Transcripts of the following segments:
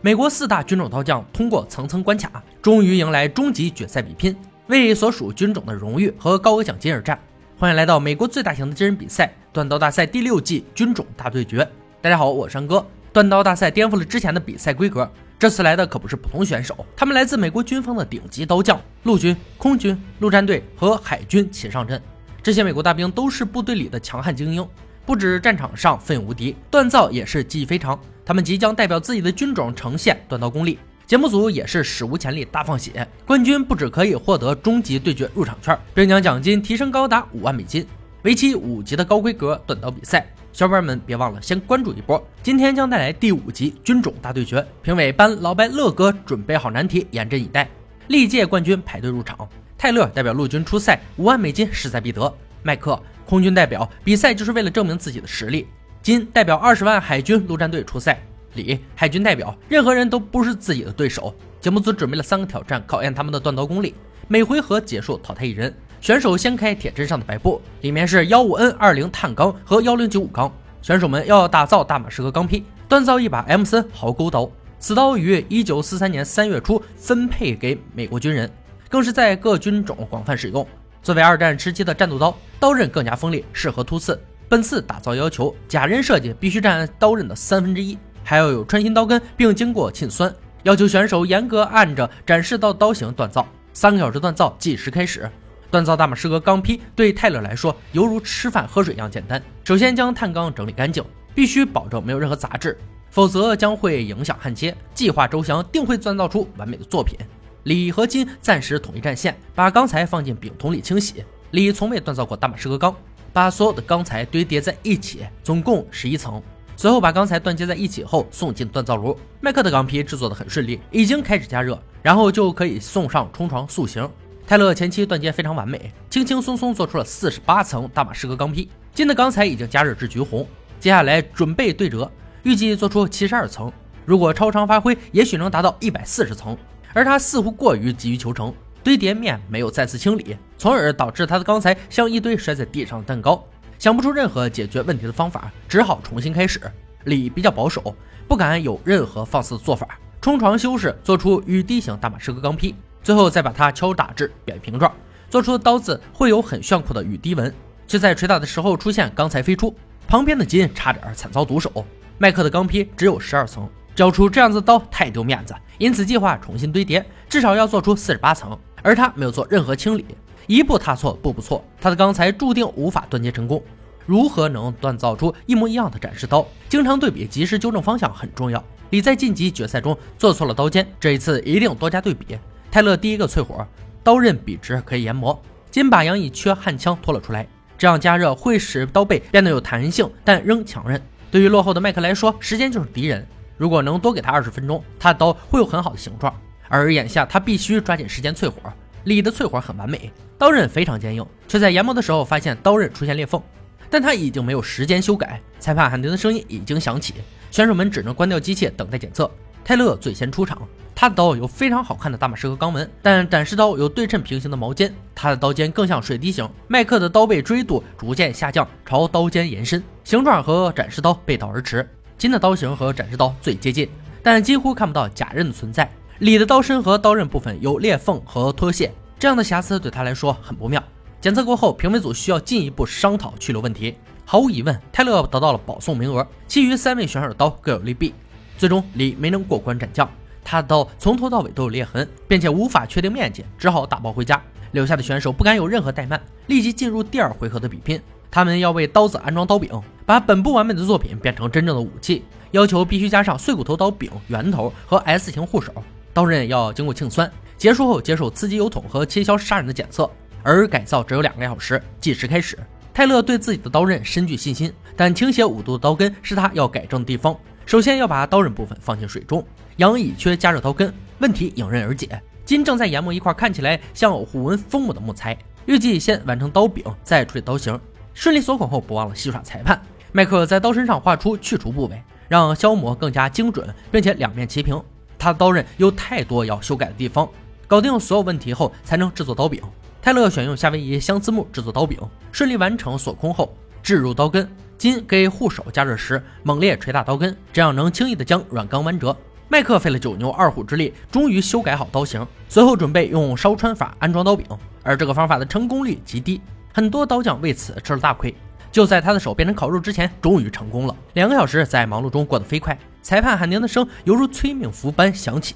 美国四大军种刀匠通过层层关卡，终于迎来终极决赛比拼，为所属军种的荣誉和高额奖金而战。欢迎来到美国最大型的真人比赛——断刀大赛第六季军种大对决。大家好，我是山哥。断刀大赛颠覆了之前的比赛规格，这次来的可不是普通选手，他们来自美国军方的顶级刀匠，陆军、空军、陆战队和海军齐上阵。这些美国大兵都是部队里的强悍精英。不止战场上奋勇无敌，锻造也是技艺非常。他们即将代表自己的军种呈现锻刀功力。节目组也是史无前例大放血，冠军不止可以获得终极对决入场券，并将奖金提升高达五万美金。为期五集的高规格锻刀比赛，小伙伴们别忘了先关注一波。今天将带来第五集军种大对决，评委班老白乐哥准备好难题，严阵以待。历届冠军排队入场，泰勒代表陆军出赛，五万美金势在必得。麦克。空军代表比赛就是为了证明自己的实力。金代表二十万海军陆战队出赛。李海军代表任何人都不是自己的对手。节目组准备了三个挑战，考验他们的锻刀功力。每回合结束淘汰一人，选手掀开铁砧上的白布，里面是幺五 N 二零碳钢和幺零九五钢。选手们要打造大马士革钢坯，锻造一把 M 森壕沟刀。此刀于一九四三年三月初分配给美国军人，更是在各军种广泛使用。作为二战时期的战斗刀，刀刃更加锋利，适合突刺。本次打造要求，假刃设计必须占刀刃的三分之一，还要有穿心刀根，并经过沁酸。要求选手严格按着展示到刀型锻造。三个小时锻造计时开始。锻造大马士革钢坯对泰勒来说犹如吃饭喝水一样简单。首先将碳钢整理干净，必须保证没有任何杂质，否则将会影响焊接。计划周详，定会锻造出完美的作品。李和金暂时统一战线，把钢材放进饼桶里清洗。李从未锻造过大马士革钢，把所有的钢材堆叠在一起，总共十一层。随后把钢材锻接在一起后送进锻造炉。麦克的钢坯制作的很顺利，已经开始加热，然后就可以送上冲床塑形。泰勒前期锻接非常完美，轻轻松松做出了四十八层大马士革钢坯。金的钢材已经加热至橘红，接下来准备对折，预计做出七十二层。如果超常发挥，也许能达到一百四十层。而他似乎过于急于求成，堆叠面没有再次清理，从而导致他的钢材像一堆摔在地上的蛋糕。想不出任何解决问题的方法，只好重新开始。李比较保守，不敢有任何放肆的做法。冲床修饰，做出雨滴型大马士革钢坯，最后再把它敲打至扁平状，做出的刀子会有很炫酷的雨滴纹，却在捶打的时候出现钢材飞出。旁边的金差点惨遭毒手。麦克的钢坯只有十二层。交出这样子的刀太丢面子，因此计划重新堆叠，至少要做出四十八层。而他没有做任何清理，一步踏错步步错，他的钢材注定无法锻接成功。如何能锻造出一模一样的展示刀？经常对比，及时纠正方向很重要。李在晋级决赛中做错了刀尖，这一次一定多加对比。泰勒第一个淬火，刀刃笔直可以研磨。金把杨以缺焊枪拖了出来，这样加热会使刀背变得有弹性，但仍强韧。对于落后的麦克来说，时间就是敌人。如果能多给他二十分钟，他的刀会有很好的形状。而眼下他必须抓紧时间淬火。李的淬火很完美，刀刃非常坚硬，却在研磨的时候发现刀刃出现裂缝。但他已经没有时间修改。裁判喊停的声音已经响起，选手们只能关掉机器等待检测。泰勒最先出场，他的刀有非常好看的大马士革钢纹，但展示刀有对称平行的毛尖，他的刀尖更像水滴形。麦克的刀背锥度逐渐下降，朝刀尖延伸，形状和展示刀背道而驰。金的刀型和展示刀最接近，但几乎看不到假刃的存在。李的刀身和刀刃部分有裂缝和脱屑，这样的瑕疵对他来说很不妙。检测过后，评委组需要进一步商讨去留问题。毫无疑问，泰勒得到了保送名额，其余三位选手的刀各有利弊。最终，李没能过关斩将，他的刀从头到尾都有裂痕，并且无法确定面积，只好打包回家。留下的选手不敢有任何怠慢，立即进入第二回合的比拼。他们要为刀子安装刀柄，把本不完美的作品变成真正的武器。要求必须加上碎骨头刀柄、圆头和 S 型护手。刀刃要经过沁酸，结束后接受刺激油桶和切削杀人的检测。而改造只有两个小时，计时开始。泰勒对自己的刀刃深具信心，但倾斜五度的刀根是他要改正的地方。首先要把刀刃部分放进水中，杨乙缺加热刀根，问题迎刃而解。金正在研磨一块看起来像虎纹枫木的木材，预计先完成刀柄，再处理刀型。顺利锁孔后，不忘了戏耍裁判。麦克在刀身上画出去除部位，让削磨更加精准，并且两面齐平。他的刀刃有太多要修改的地方，搞定所有问题后才能制作刀柄。泰勒选用夏威夷相思木制作刀柄，顺利完成锁空后置入刀根。金给护手加热时猛烈捶打刀根，这样能轻易的将软钢弯折。麦克费了九牛二虎之力，终于修改好刀型，随后准备用烧穿法安装刀柄，而这个方法的成功率极低，很多刀匠为此吃了大亏。就在他的手变成烤肉之前，终于成功了。两个小时在忙碌中过得飞快，裁判喊停的声犹如催命符般响起，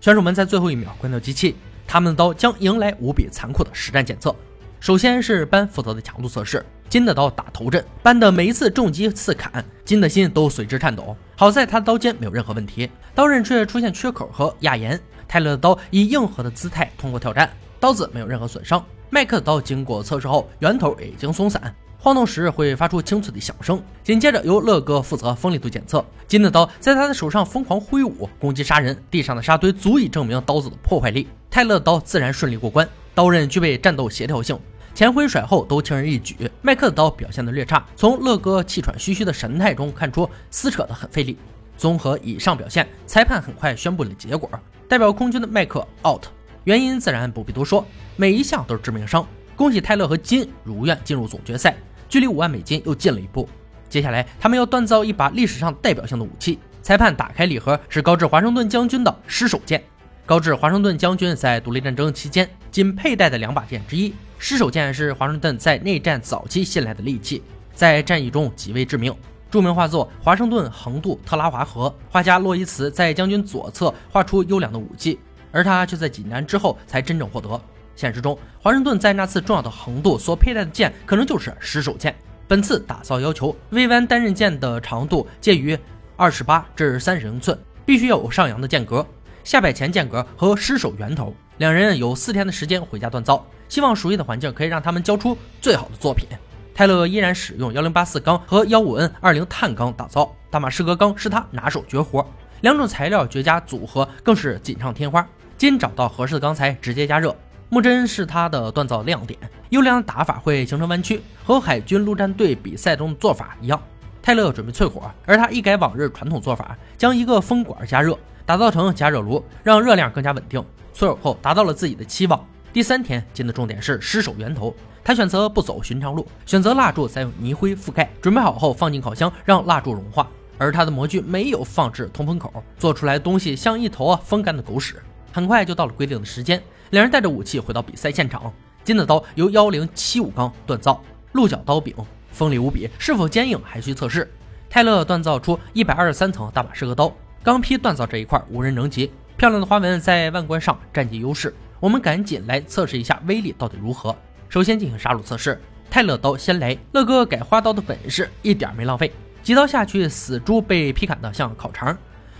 选手们在最后一秒关掉机器，他们的刀将迎来无比残酷的实战检测。首先是班负责的强度测试，金的刀打头阵，班的每一次重击刺砍，金的心都随之颤抖。好在他的刀尖没有任何问题，刀刃却出现缺口和压延。泰勒的刀以硬核的姿态通过挑战，刀子没有任何损伤。麦克的刀经过测试后，圆头已经松散。晃动时会发出清脆的响声。紧接着由乐哥负责锋利度检测，金的刀在他的手上疯狂挥舞，攻击杀人。地上的沙堆足以证明刀子的破坏力。泰勒的刀自然顺利过关，刀刃具备战斗协调性，前挥甩后都轻而易举。麦克的刀表现的略差，从乐哥气喘吁吁的神态中看出撕扯的很费力。综合以上表现，裁判很快宣布了结果：代表空军的麦克 out，原因自然不必多说，每一项都是致命伤。恭喜泰勒和金如愿进入总决赛。距离五万美金又近了一步。接下来，他们要锻造一把历史上代表性的武器。裁判打开礼盒，是高至华盛顿将军的失手剑。高至华盛顿将军在独立战争期间仅佩戴的两把剑之一。失手剑是华盛顿在内战早期信赖的利器，在战役中极为致命。著名画作《华盛顿横渡特拉华河》，画家洛伊茨在将军左侧画出优良的武器，而他却在几年之后才真正获得。现实中，华盛顿在那次重要的横渡所佩戴的剑，可能就是失手剑。本次打造要求，微弯单刃剑的长度介于二十八至三十英寸，必须要有上扬的剑格、下摆前剑格和失手圆头。两人有四天的时间回家锻造，希望熟悉的环境可以让他们交出最好的作品。泰勒依然使用幺零八四钢和幺五 N 二零碳钢打造，大马士革钢是他拿手绝活，两种材料绝佳组合更是锦上添花。今找到合适的钢材，直接加热。木针是他的锻造亮点，优良的打法会形成弯曲，和海军陆战队比赛中的做法一样。泰勒准备淬火，而他一改往日传统做法，将一个风管加热，打造成加热炉，让热量更加稳定。淬火后达到了自己的期望。第三天，金的重点是失手源头，他选择不走寻常路，选择蜡烛，再用泥灰覆盖，准备好后放进烤箱，让蜡烛融化。而他的模具没有放置通风口，做出来东西像一头风干的狗屎。很快就到了规定的时间。两人带着武器回到比赛现场。金的刀由幺零七五钢锻造，鹿角刀柄锋利无比，是否坚硬还需测试。泰勒锻造出一百二十三层大马士革刀，钢坯锻造这一块无人能及。漂亮的花纹在外观上占据优势。我们赶紧来测试一下威力到底如何。首先进行杀戮测试，泰勒刀先来。乐哥改花刀的本事一点没浪费，几刀下去，死猪被劈砍的像烤肠。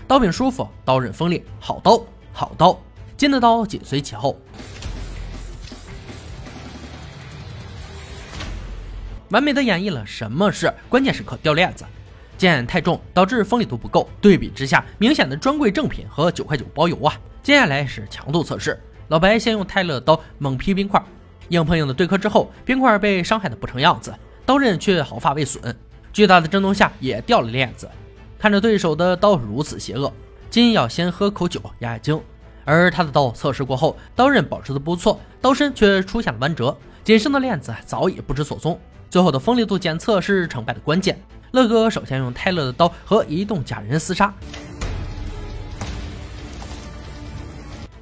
刀柄舒服，刀刃锋利，好刀，好刀。金的刀紧随其后，完美的演绎了什么是关键时刻掉链子。剑太重导致锋利度不够，对比之下明显的专柜正品和九块九包邮啊。接下来是强度测试，老白先用泰勒刀猛劈冰块，硬碰硬的对磕之后，冰块被伤害的不成样子，刀刃却毫发未损。巨大的震动下也掉了链子。看着对手的刀如此邪恶，金要先喝口酒压压惊。而他的刀测试过后，刀刃保持的不错，刀身却出现了弯折，仅剩的链子早已不知所踪。最后的锋利度检测是成败的关键。乐哥首先用泰勒的刀和移动假人厮杀，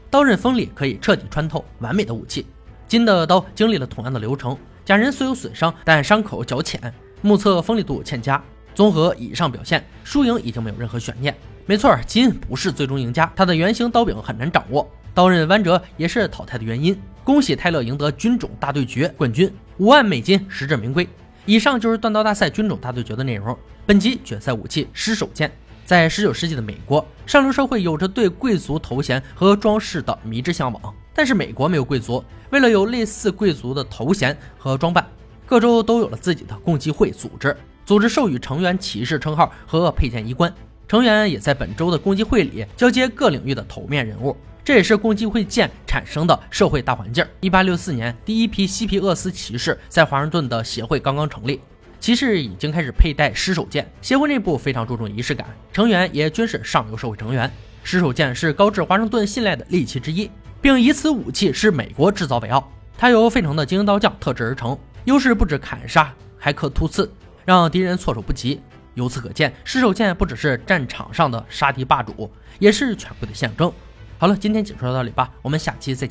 刀刃锋利，可以彻底穿透，完美的武器。金的刀经历了同样的流程，假人虽有损伤，但伤口较浅，目测锋利度欠佳。综合以上表现，输赢已经没有任何悬念。没错，金不是最终赢家，他的圆形刀柄很难掌握，刀刃弯折也是淘汰的原因。恭喜泰勒赢得军种大对决冠军，五万美金实至名归。以上就是锻刀大赛军种大对决的内容。本集决赛武器失手剑，在十九世纪的美国，上流社会有着对贵族头衔和装饰的迷之向往，但是美国没有贵族，为了有类似贵族的头衔和装扮，各州都有了自己的共济会组织，组织授予成员骑士称号和佩剑衣冠。成员也在本周的共济会里交接各领域的头面人物，这也是共济会剑产生的社会大环境。一八六四年，第一批西皮厄斯骑士在华盛顿的协会刚刚成立，骑士已经开始佩戴尸首剑。协会内部非常注重仪式感，成员也均是上流社会成员。尸首剑是高至华盛顿信赖的利器之一，并以此武器是美国制造为傲。它由费城的精英刀匠特制而成，优势不止砍杀，还可突刺，让敌人措手不及。由此可见，石手剑不只是战场上的杀敌霸主，也是权贵的象征。好了，今天解说到这里吧，我们下期再见。